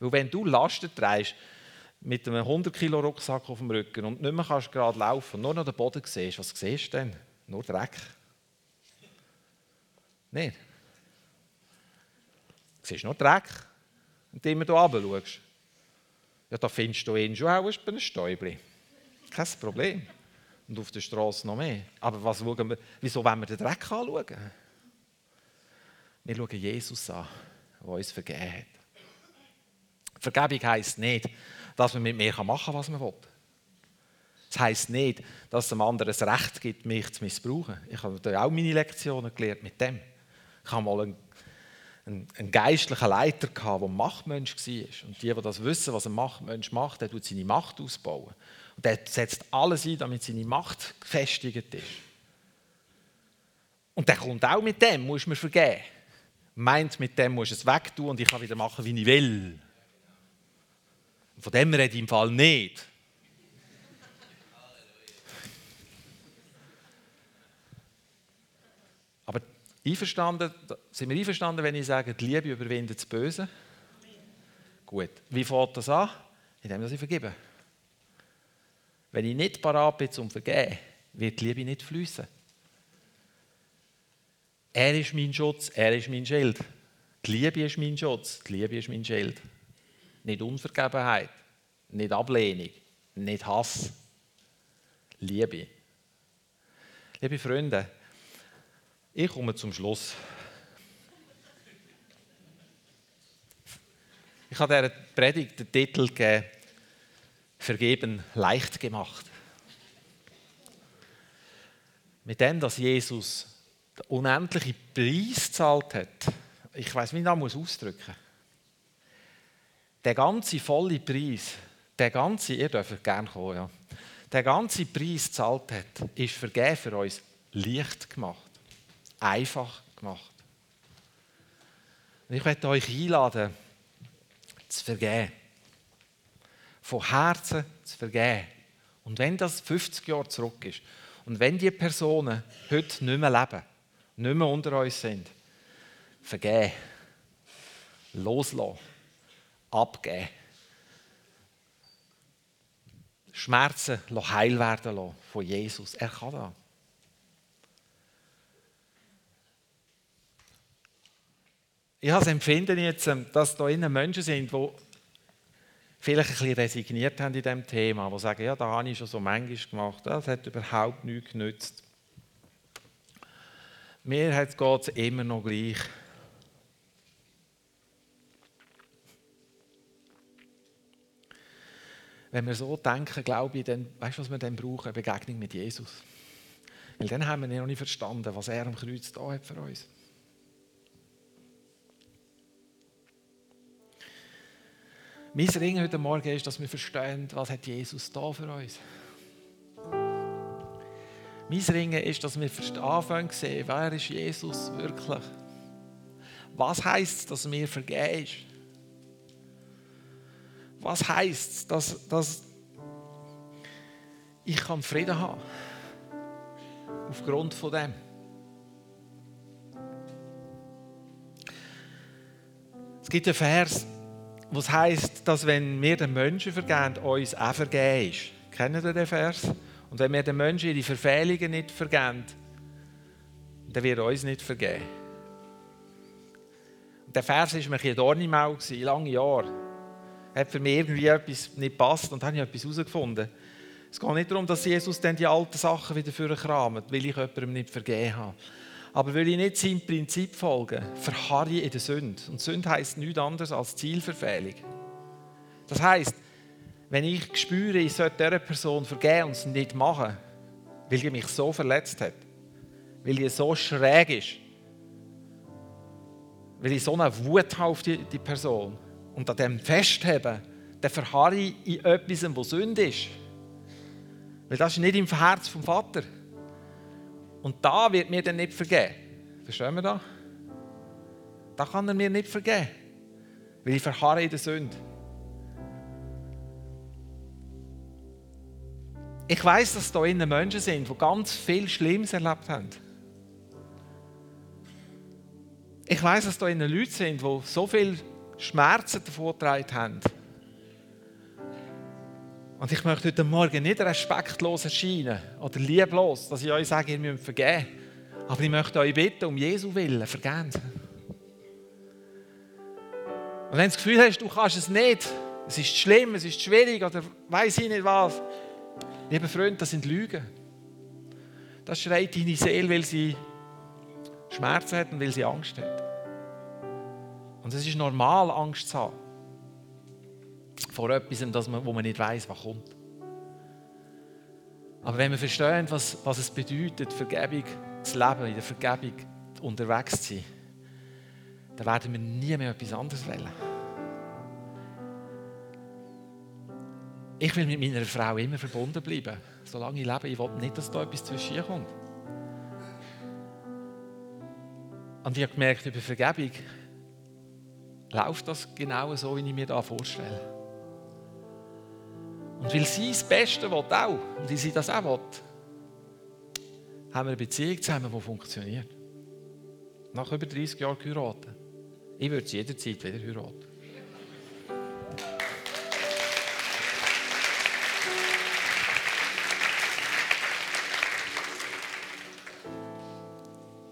Speaker 1: Weil wenn du Lasten trägst, mit einem 100 Kilo Rucksack auf dem Rücken und nicht mehr kannst gerade laufen und nur noch den Boden siehst, was siehst du denn? Nur Dreck. Nicht? Du siehst nur Dreck, und immer hier runter schaust. Ja, da findest du ihn schon auch ein Stäubchen. Kein Problem. Und auf der Straße noch mehr. Aber was wir, wieso wollen wir den Dreck anschauen? Wir schauen Jesus an, der uns vergeben hat. Vergebung heisst nicht, dass man mit mir machen kann, was man will. Das heisst nicht, dass es dem anderen das Recht gibt, mich zu missbrauchen. Ich habe auch meine Lektionen gelernt mit dem. Ich habe mal einen, einen, einen geistlichen Leiter, gehabt, der Machtmensch war. Und die, die das wissen, was ein Machtmensch macht, der tut seine Macht ausbauen. Und der setzt alles ein, damit seine Macht gefestigt ist. Und der kommt auch mit dem, muss mir vergeben. Meint, mit dem muss es wegtun und ich kann wieder machen, wie ich will. Von dem rede ich im Fall nicht. Aber einverstanden, sind wir einverstanden, wenn ich sage, die Liebe überwindet das Böse? Gut. Wie fängt das an? Indem ich vergebe. Wenn ich nicht parat bin zum Vergeben, wird die Liebe nicht fließen. Er ist mein Schutz, er ist mein Schild. Die Liebe ist mein Schutz, die Liebe ist mein Schild. Nicht Unvergebenheit, nicht Ablehnung, nicht Hass. Liebe. Liebe Freunde, ich komme zum Schluss. Ich habe dieser Predigt den Titel gegeben, Vergeben leicht gemacht. Mit dem, dass Jesus den unendlichen Preis gezahlt hat, ich weiß, wie ich das ausdrücken muss, der ganze volle Preis, der ganze, ihr dürft gerne kommen, ja, der ganze Preis gezahlt hat, ist vergeben für uns leicht gemacht, einfach gemacht. Und ich möchte euch einladen, zu vergeben. Von Herzen zu vergeben. Und wenn das 50 Jahre zurück ist und wenn die Personen heute nicht mehr leben, nicht mehr unter uns sind, vergeben, loslassen abgeben. Schmerzen heil werden lassen von Jesus. Er kann das. Ich habe das Empfinden jetzt, ähm, dass da innen Menschen sind, die vielleicht ein bisschen resigniert haben in diesem Thema, die sagen, ja, da habe ich schon so manchmal gemacht, das hat überhaupt nichts genützt. Mir geht es immer noch gleich. wenn wir so denken, glaube ich, dann, weißt du, was wir dann brauchen? Eine Begegnung mit Jesus. Weil dann haben wir noch nicht verstanden, was er am Kreuz da hat für uns. Mein Ring heute Morgen ist, dass wir verstehen, was hat Jesus da für uns. Mein Ringen ist, dass wir anfangen zu sehen, wer ist Jesus wirklich? Was heißt es, dass mir vergeben ist? Was heißt es, dass, dass ich kann Frieden haben aufgrund von dem? Es gibt einen Vers, was heißt, dass wenn wir den Menschen vergeben, uns auch vergeben ist. Kennen ihr den Vers? Und wenn wir den Menschen ihre Verfehlungen nicht vergeben, dann wird er uns nicht vergeben. Und der Vers war mir ein Dorn im Auge, lange Jahre hat für mich irgendwie etwas nicht passt und habe ich etwas herausgefunden. Es geht nicht darum, dass Jesus dann die alten Sachen wieder für kramt, weil ich jemandem nicht vergeben habe. Aber weil ich nicht seinem Prinzip folge, verharre ich in der Sünde. Und Sünde heisst nichts anderes als Zielverfehlung. Das heisst, wenn ich spüre, ich sollte dieser Person vergeben und es nicht machen, weil die mich so verletzt hat, weil die so schräg ist, weil ich so eine Wut habe auf die, die Person, und an dem festheben, dann verharre ich in etwas, was Sünde ist. Weil das ist nicht im Herz vom Vater. Und da wird mir dann nicht vergeben. Verstehen wir das? Da kann er mir nicht vergeben. Weil ich verharre in der Sünde. Ich weiß, dass da innen Menschen sind, die ganz viel Schlimmes erlebt haben. Ich weiß, dass da innen Leute sind, die so viel Schmerzen davongetragen haben. Und ich möchte heute Morgen nicht respektlos erscheinen oder lieblos, dass ich euch sage, ihr müsst vergeben. Aber ich möchte euch bitten, um Jesu Willen, vergeben. Und wenn du das Gefühl hast, du kannst es nicht, es ist schlimm, es ist schwierig oder weiß ich nicht was, lieber Freund, das sind Lügen. Das schreit deine Seele, weil sie Schmerzen hat und weil sie Angst hat. Und es ist normal, Angst zu haben. Vor etwas, das man, wo man nicht weiß, was kommt. Aber wenn wir verstehen, was, was es bedeutet, Vergebung zu leben, in der Vergebung unterwegs zu sein, dann werden wir nie mehr etwas anderes wählen. Ich will mit meiner Frau immer verbunden bleiben, solange ich lebe. Ich will nicht, dass da etwas zwischen kommt. Und ich habe gemerkt, über Vergebung läuft das genau so, wie ich mir das vorstelle. Und weil sie das Beste will, auch, und weil sie das auch will, haben wir eine Beziehung zusammen, die funktioniert. Nach über 30 Jahren geheiratet. Ich würde sie jederzeit wieder heiraten.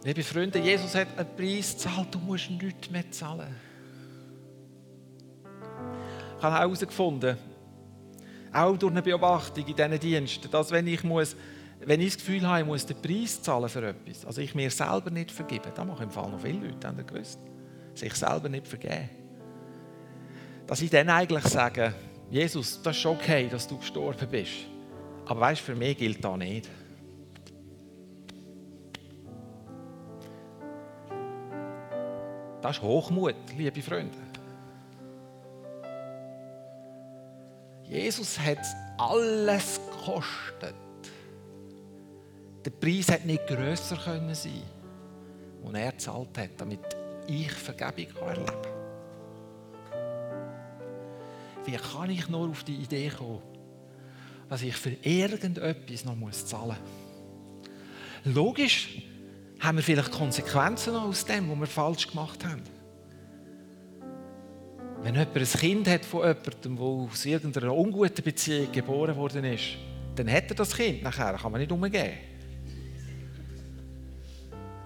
Speaker 1: Liebe Freunde, Jesus hat einen Preis gezahlt, du musst nichts mehr zahlen. Ich habe herausgefunden, auch durch eine Beobachtung in diesen Diensten, dass wenn ich, muss, wenn ich das Gefühl habe, ich muss den Preis zahlen für etwas, also ich mir selber nicht vergeben, da machen im Fall noch viele Leute, haben gewusst, sich selber nicht vergeben. Dass ich dann eigentlich sage, Jesus, das ist okay, dass du gestorben bist, aber weißt, für mich gilt das nicht. Das ist Hochmut, liebe Freunde. Jesus hat alles gekostet. Der Preis hat nicht grösser können sein, den er gezahlt hat, damit ich Vergebung erleben kann. Wie kann ich nur auf die Idee kommen, dass ich für irgendetwas noch zahlen muss? Logisch, haben wir vielleicht Konsequenzen aus dem, was wir falsch gemacht haben. Wenn jemand ein Kind hat von jemandem, der aus irgendeiner unguten Beziehung geboren worden ist, dann hat er das Kind nachher, kann man nicht umgehen.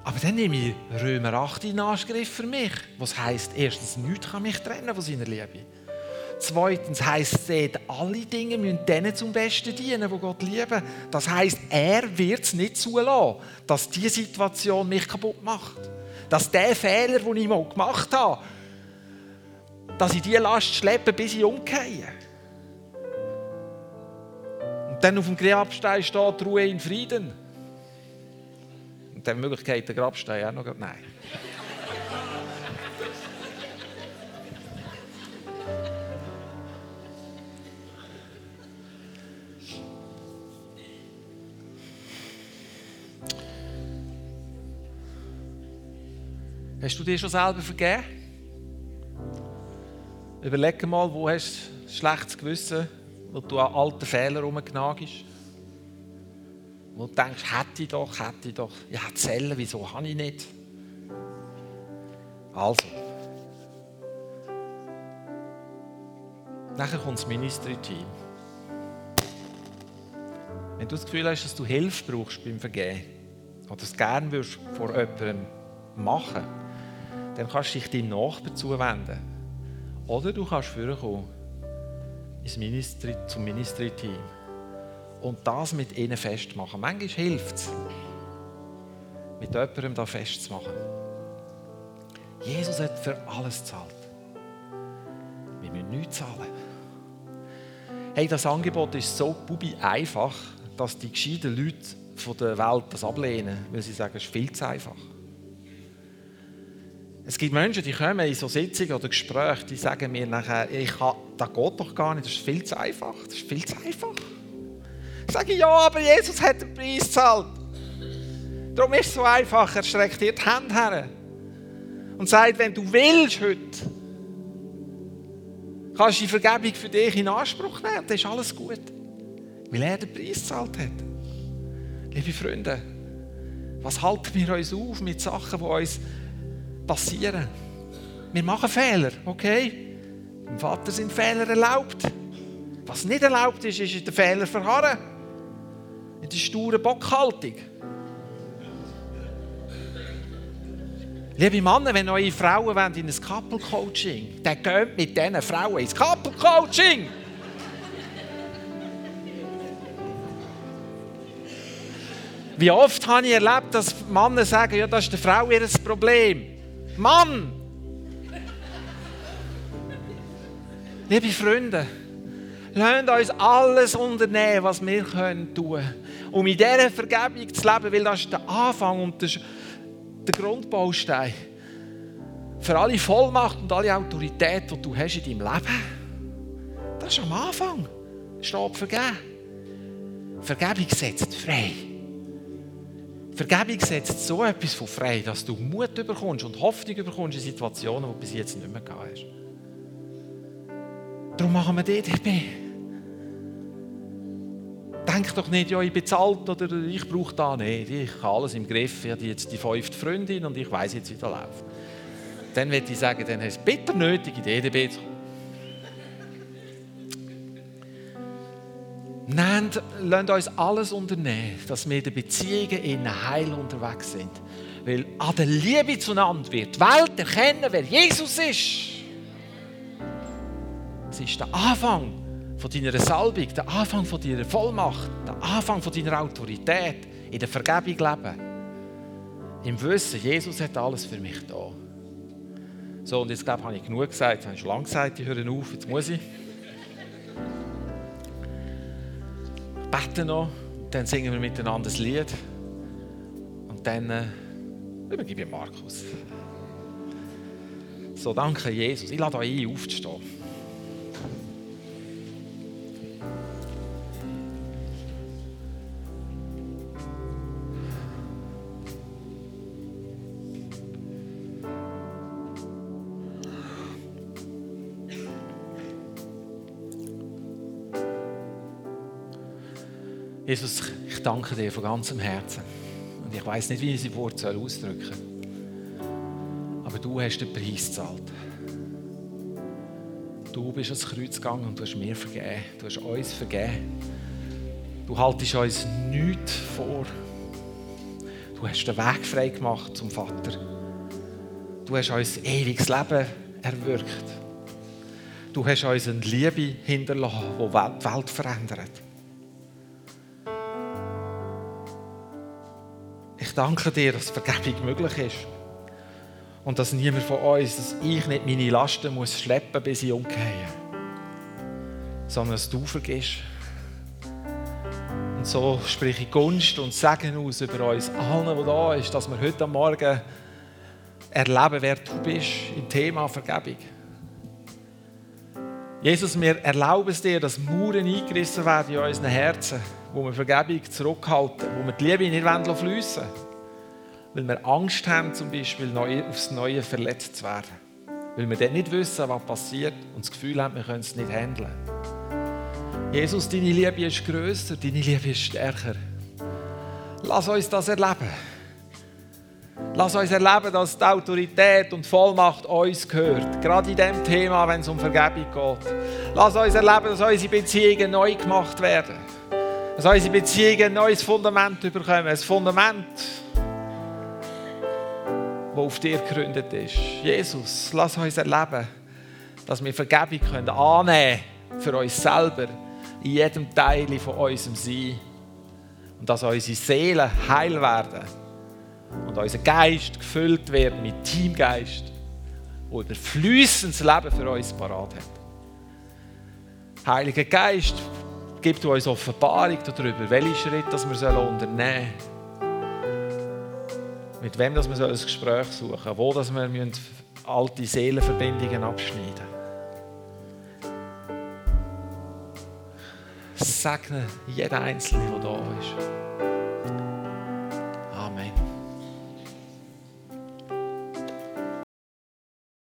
Speaker 1: Aber dann nehme ich Römer 8 in Angriff für mich, was heisst, erstens, nichts kann mich trennen von seiner Liebe. Zweitens heisst es, alle Dinge müssen denen zum Besten dienen, die Gott lieben. Das heisst, er wird es nicht zulassen, dass diese Situation mich kaputt macht. Dass der Fehler, den ich mal gemacht habe, dass ich diese Last schleppe, bis ich umgehe. Und dann auf dem Grabstein steht Ruhe in Frieden. Und dann Möglichkeit der Grabstein auch noch. Nein. Hast du dir schon selber vergeben? Überleg mal, wo hast du schlechtes Gewissen, wo du an alten Fehlern rumgenagst. Wo du denkst, hätte ich doch, hätte ich doch. Ja, Zellen, wieso habe ich nicht? Also. Nachher kommt das Ministry-Team. Wenn du das Gefühl hast, dass du Hilfe brauchst beim Vergehen oder es gerne vor jemandem machen dann kannst du dich deinem Nachbarn zuwenden. Oder du kannst vorkommen zum Ministry-Team und das mit ihnen festmachen. Manchmal hilft es, mit jemandem da festzumachen. Jesus hat für alles gezahlt. Wir müssen nichts zahlen. Hey, das Angebot ist so bubi einfach, dass die gescheiten Leute von der Welt das ablehnen, weil sie sagen, es ist viel zu einfach. Es gibt Menschen, die kommen in so Sitzungen oder Gespräche, die sagen mir nachher, ich kann, das geht doch gar nicht, das ist viel zu einfach. Das ist viel zu einfach. Ich sage, ja, aber Jesus hat den Preis gezahlt. Darum ist es so einfach. Er streckt dir die Hand her und sagt, wenn du willst heute, kannst du die Vergebung für dich in Anspruch nehmen. Dann ist alles gut. Weil er den Preis gezahlt hat. Liebe Freunde, was halten wir uns auf mit Sachen, die uns passieren. Wir machen Fehler, okay? Dem Vater sind Fehler erlaubt. Was nicht erlaubt ist, ist in den Fehler verharren. In der sturen Bockhaltung. Liebe Männer, wenn eure Frauen wollen in ein Couple-Coaching dann geht mit diesen Frauen ins Couple-Coaching. Wie oft habe ich erlebt, dass Männer sagen, ja, das ist der Frau ihr Problem. Mann! Liebe Freunde, lasst uns alles unternehmen, was wir können tun, um in dieser Vergebung zu leben, weil das ist der Anfang und der der Grundbaustein für alle Vollmacht und alle Autorität, die du hast in deinem Leben. Das ist am Anfang. Steht vergeben. Vergebung setzt frei. Vergebung setzt so etwas von frei, dass du Mut bekommst und Hoffnung bekommst in Situationen, die du bis jetzt nicht mehr gehabt hast. Darum machen wir DDB denk doch nicht, ja, ich bezahlt oder ich brauche da nicht. Ich habe alles im Griff. Ich habe jetzt die fünfte Freundin und ich weiß jetzt, wie das läuft. Dann würde ich sagen, dann hast du bitter nötig, in die EDB zu kommen. Nehmt, lasst uns alles unternehmen, dass wir in den Beziehungen in Heil unterwegs sind. Weil an der Liebe zueinander wird die Welt erkennen, wer Jesus ist. Es ist der Anfang von deiner Salbung, der Anfang von deiner Vollmacht, der Anfang von deiner Autorität, in der Vergebung leben. Im Wissen, Jesus hat alles für mich da. So, und jetzt glaube ich, habe ich genug gesagt. Habe ich schon lange gesagt, ich höre auf, jetzt muss ich. Ich bete noch, dann singen wir miteinander das Lied. Und dann äh, übergebe ich Markus. So, danke Jesus. Ich lade euch ein, aufzustehen. Jesus, ich danke dir von ganzem Herzen. Und ich weiß nicht, wie ich sie Wort ausdrücken soll. Aber du hast den Preis gezahlt. Du bist ans Kreuz gegangen und du hast mir vergeben. Du hast uns vergeben. Du haltest uns nichts vor. Du hast den Weg frei gemacht zum Vater. Du hast uns ewiges Leben erwirkt. Du hast uns eine Liebe hinterlassen, die die Welt verändert. Danke dir, dass Vergebung möglich ist. Und dass niemand von uns, dass ich nicht meine Lasten muss schleppen bis ich umgehe. Sondern dass du vergisst. Und so spreche ich Gunst und Segen aus über uns allen, die da ist, dass wir heute Morgen erleben, wer du bist im Thema Vergebung. Jesus, wir erlauben es dir, dass Mauern eingerissen werden in unseren Herzen, wo wir Vergebung zurückhalten, wo wir die Liebe nicht fließen lassen weil wir Angst haben, zum Beispiel aufs Neue verletzt zu werden. Weil wir dann nicht wissen, was passiert und das Gefühl haben, wir können es nicht handeln. Jesus, deine Liebe ist größer, deine Liebe ist stärker. Lass uns das erleben. Lass uns erleben, dass die Autorität und Vollmacht uns gehört. Gerade in dem Thema, wenn es um Vergebung geht. Lass uns erleben, dass unsere Beziehungen neu gemacht werden. Dass unsere Beziehungen ein neues Fundament bekommen. Ein Fundament, der auf dir gegründet ist. Jesus, lass uns erleben, dass wir Vergebung können annehmen für uns selber, in jedem Teil von unserem Sein. Und dass unsere Seelen heil werden und unser Geist gefüllt wird mit Teamgeist, der überflüssendes Leben für uns parat hat. Heiliger Geist, gib uns Offenbarung darüber, welche Schritte wir unternehmen sollen mit wem dass wir ein Gespräch suchen wo dass wir alte Seelenverbindungen abschneiden Segne jeden Einzelnen, der da ist.